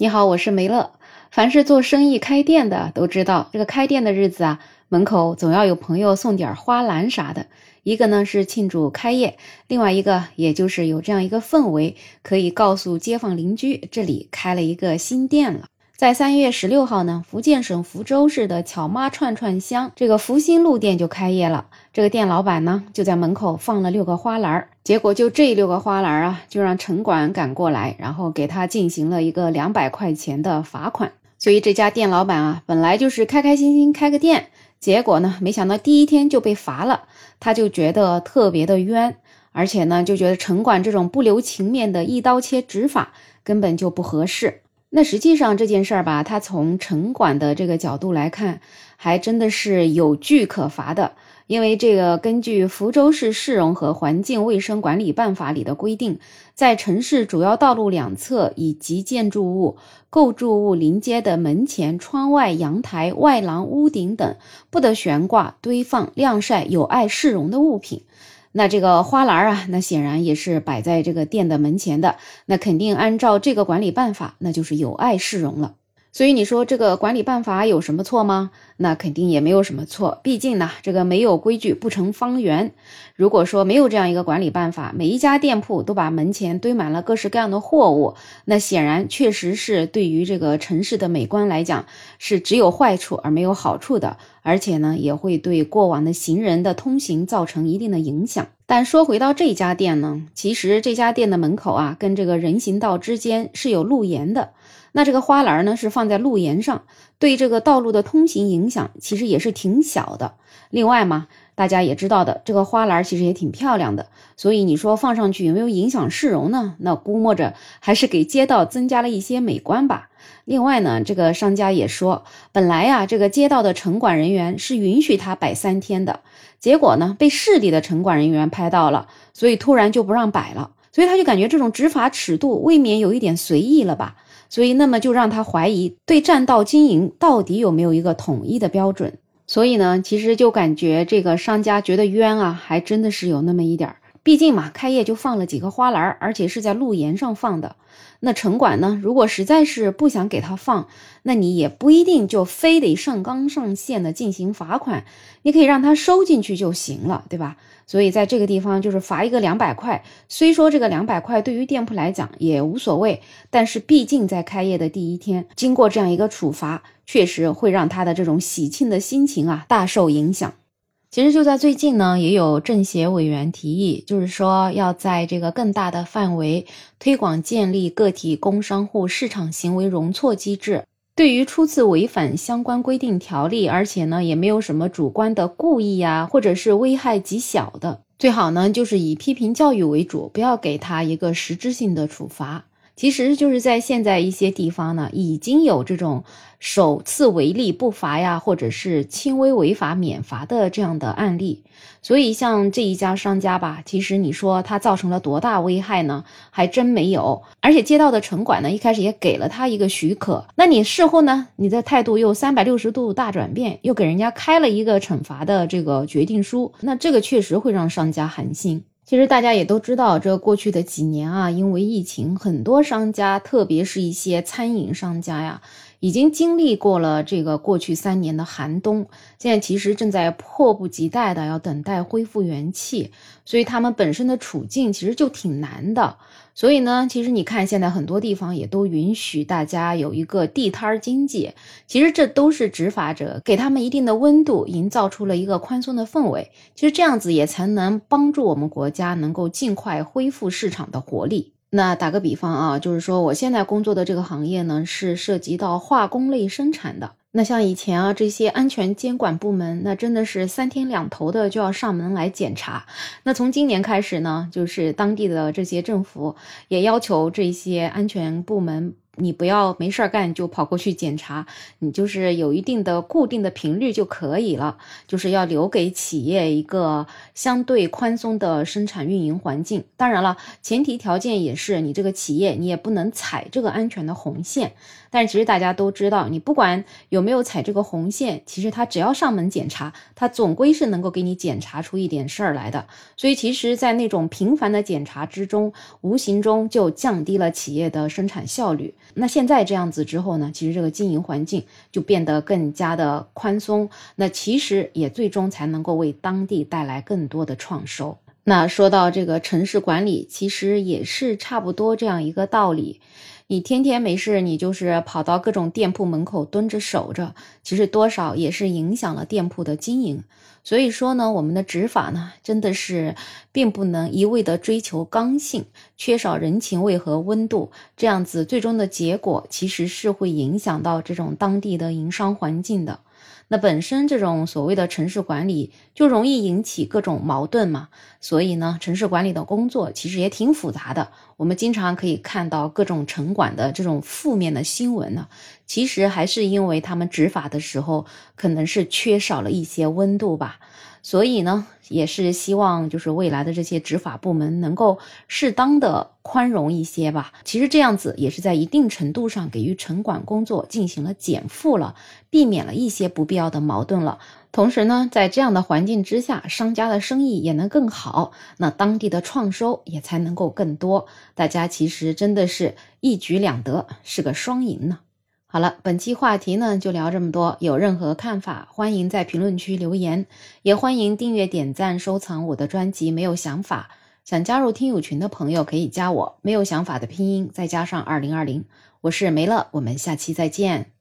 你好，我是梅乐。凡是做生意开店的都知道，这个开店的日子啊，门口总要有朋友送点花篮啥的。一个呢是庆祝开业，另外一个也就是有这样一个氛围，可以告诉街坊邻居这里开了一个新店了。在三月十六号呢，福建省福州市的巧妈串串香这个福兴路店就开业了。这个店老板呢，就在门口放了六个花篮儿，结果就这六个花篮儿啊，就让城管赶过来，然后给他进行了一个两百块钱的罚款。所以这家店老板啊，本来就是开开心心开个店，结果呢，没想到第一天就被罚了，他就觉得特别的冤，而且呢，就觉得城管这种不留情面的一刀切执法根本就不合适。那实际上这件事儿吧，他从城管的这个角度来看，还真的是有据可罚的。因为这个根据福州市市容和环境卫生管理办法里的规定，在城市主要道路两侧以及建筑物、构筑物临街的门前、窗外、阳台、外廊、屋顶等，不得悬挂、堆放、晾晒有碍市容的物品。那这个花篮啊，那显然也是摆在这个店的门前的，那肯定按照这个管理办法，那就是有碍市容了。所以你说这个管理办法有什么错吗？那肯定也没有什么错，毕竟呢，这个没有规矩不成方圆。如果说没有这样一个管理办法，每一家店铺都把门前堆满了各式各样的货物，那显然确实是对于这个城市的美观来讲是只有坏处而没有好处的，而且呢，也会对过往的行人的通行造成一定的影响。但说回到这家店呢，其实这家店的门口啊，跟这个人行道之间是有路沿的。那这个花篮呢，是放在路沿上，对这个道路的通行影响其实也是挺小的。另外嘛，大家也知道的，这个花篮其实也挺漂亮的，所以你说放上去有没有影响市容呢？那估摸着还是给街道增加了一些美观吧。另外呢，这个商家也说，本来呀，这个街道的城管人员是允许他摆三天的，结果呢，被市里的城管人员拍到了，所以突然就不让摆了，所以他就感觉这种执法尺度未免有一点随意了吧。所以，那么就让他怀疑对占道经营到底有没有一个统一的标准。所以呢，其实就感觉这个商家觉得冤啊，还真的是有那么一点儿。毕竟嘛，开业就放了几个花篮，而且是在路沿上放的。那城管呢，如果实在是不想给他放，那你也不一定就非得上纲上线的进行罚款，你可以让他收进去就行了，对吧？所以在这个地方就是罚一个两百块，虽说这个两百块对于店铺来讲也无所谓，但是毕竟在开业的第一天，经过这样一个处罚，确实会让他的这种喜庆的心情啊大受影响。其实就在最近呢，也有政协委员提议，就是说要在这个更大的范围推广建立个体工商户市场行为容错机制。对于初次违反相关规定条例，而且呢也没有什么主观的故意呀，或者是危害极小的，最好呢就是以批评教育为主，不要给他一个实质性的处罚。其实就是在现在一些地方呢，已经有这种首次违例不罚呀，或者是轻微违法免罚的这样的案例。所以像这一家商家吧，其实你说他造成了多大危害呢？还真没有。而且街道的城管呢，一开始也给了他一个许可。那你事后呢，你的态度又三百六十度大转变，又给人家开了一个惩罚的这个决定书，那这个确实会让商家寒心。其实大家也都知道，这过去的几年啊，因为疫情，很多商家，特别是一些餐饮商家呀。已经经历过了这个过去三年的寒冬，现在其实正在迫不及待的要等待恢复元气，所以他们本身的处境其实就挺难的。所以呢，其实你看现在很多地方也都允许大家有一个地摊经济，其实这都是执法者给他们一定的温度，营造出了一个宽松的氛围。其实这样子也才能帮助我们国家能够尽快恢复市场的活力。那打个比方啊，就是说我现在工作的这个行业呢，是涉及到化工类生产的。那像以前啊，这些安全监管部门，那真的是三天两头的就要上门来检查。那从今年开始呢，就是当地的这些政府也要求这些安全部门。你不要没事儿干就跑过去检查，你就是有一定的固定的频率就可以了。就是要留给企业一个相对宽松的生产运营环境。当然了，前提条件也是你这个企业你也不能踩这个安全的红线。但其实大家都知道，你不管有没有踩这个红线，其实他只要上门检查，他总归是能够给你检查出一点事儿来的。所以其实，在那种频繁的检查之中，无形中就降低了企业的生产效率。那现在这样子之后呢，其实这个经营环境就变得更加的宽松，那其实也最终才能够为当地带来更多的创收。那说到这个城市管理，其实也是差不多这样一个道理。你天天没事，你就是跑到各种店铺门口蹲着守着，其实多少也是影响了店铺的经营。所以说呢，我们的执法呢，真的是并不能一味的追求刚性，缺少人情味和温度，这样子最终的结果其实是会影响到这种当地的营商环境的。那本身这种所谓的城市管理就容易引起各种矛盾嘛，所以呢，城市管理的工作其实也挺复杂的。我们经常可以看到各种城管的这种负面的新闻呢，其实还是因为他们执法的时候可能是缺少了一些温度吧。所以呢，也是希望就是未来的这些执法部门能够适当的宽容一些吧。其实这样子也是在一定程度上给予城管工作进行了减负了，避免了一些不必要的矛盾了。同时呢，在这样的环境之下，商家的生意也能更好，那当地的创收也才能够更多。大家其实真的是一举两得，是个双赢呢。好了，本期话题呢就聊这么多。有任何看法，欢迎在评论区留言，也欢迎订阅、点赞、收藏我的专辑。没有想法，想加入听友群的朋友可以加我。没有想法的拼音再加上二零二零，我是梅乐，我们下期再见。